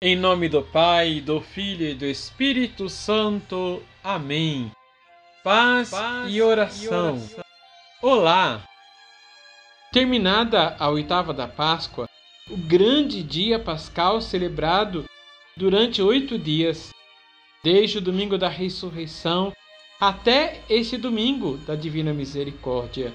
Em nome do Pai, do Filho e do Espírito Santo. Amém. Paz, Paz e, oração. e oração. Olá! Terminada a oitava da Páscoa, o grande dia pascal celebrado durante oito dias, desde o domingo da ressurreição até este domingo da Divina Misericórdia.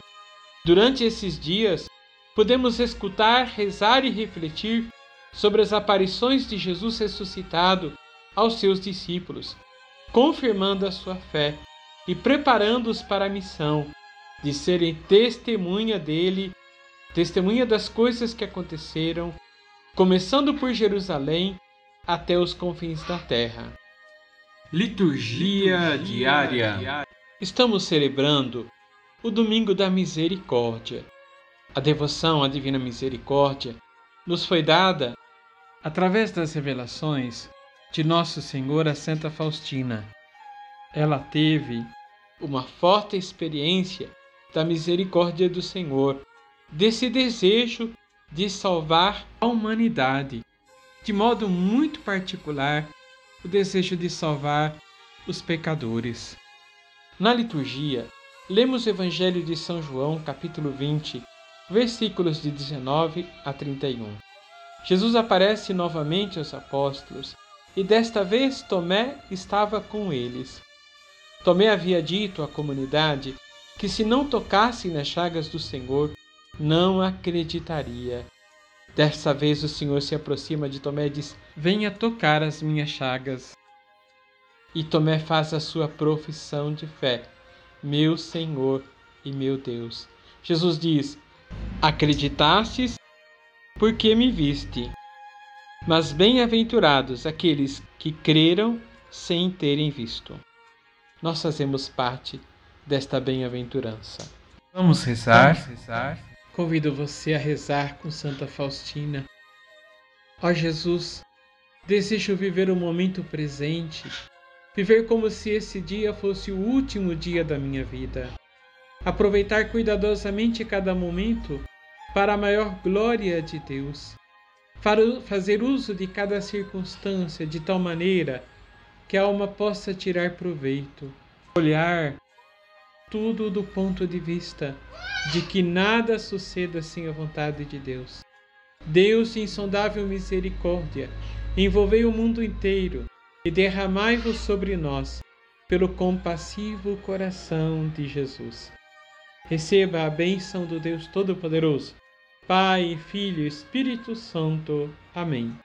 Durante esses dias, podemos escutar, rezar e refletir sobre as aparições de Jesus ressuscitado aos seus discípulos, confirmando a sua fé e preparando-os para a missão de serem testemunha dele, testemunha das coisas que aconteceram, começando por Jerusalém até os confins da terra. Liturgia, Liturgia diária. diária. Estamos celebrando o Domingo da Misericórdia. A devoção à Divina Misericórdia nos foi dada através das revelações de Nosso Senhor a Santa Faustina. Ela teve uma forte experiência da misericórdia do Senhor, desse desejo de salvar a humanidade, de modo muito particular, o desejo de salvar os pecadores. Na liturgia, lemos o Evangelho de São João, capítulo 20, versículos de 19 a 31. Jesus aparece novamente aos apóstolos e desta vez Tomé estava com eles. Tomé havia dito à comunidade que se não tocasse nas chagas do Senhor, não acreditaria. Desta vez o Senhor se aproxima de Tomé e diz: Venha tocar as minhas chagas. E Tomé faz a sua profissão de fé: Meu Senhor e meu Deus. Jesus diz: Acreditastes porque me viste. Mas bem-aventurados aqueles que creram sem terem visto. Nós fazemos parte desta bem-aventurança. Vamos rezar. Vamos rezar. Convido você a rezar com Santa Faustina. Ó Jesus, desejo viver o momento presente, viver como se esse dia fosse o último dia da minha vida. Aproveitar cuidadosamente cada momento para a maior glória de Deus. Fazer uso de cada circunstância de tal maneira que a alma possa tirar proveito. Olhar tudo do ponto de vista de que nada suceda sem a vontade de Deus. Deus de insondável misericórdia, envolvei o mundo inteiro e derramai-vos sobre nós pelo compassivo coração de Jesus. Receba a bênção do Deus Todo-Poderoso. Pai, Filho Espírito Santo. Amém.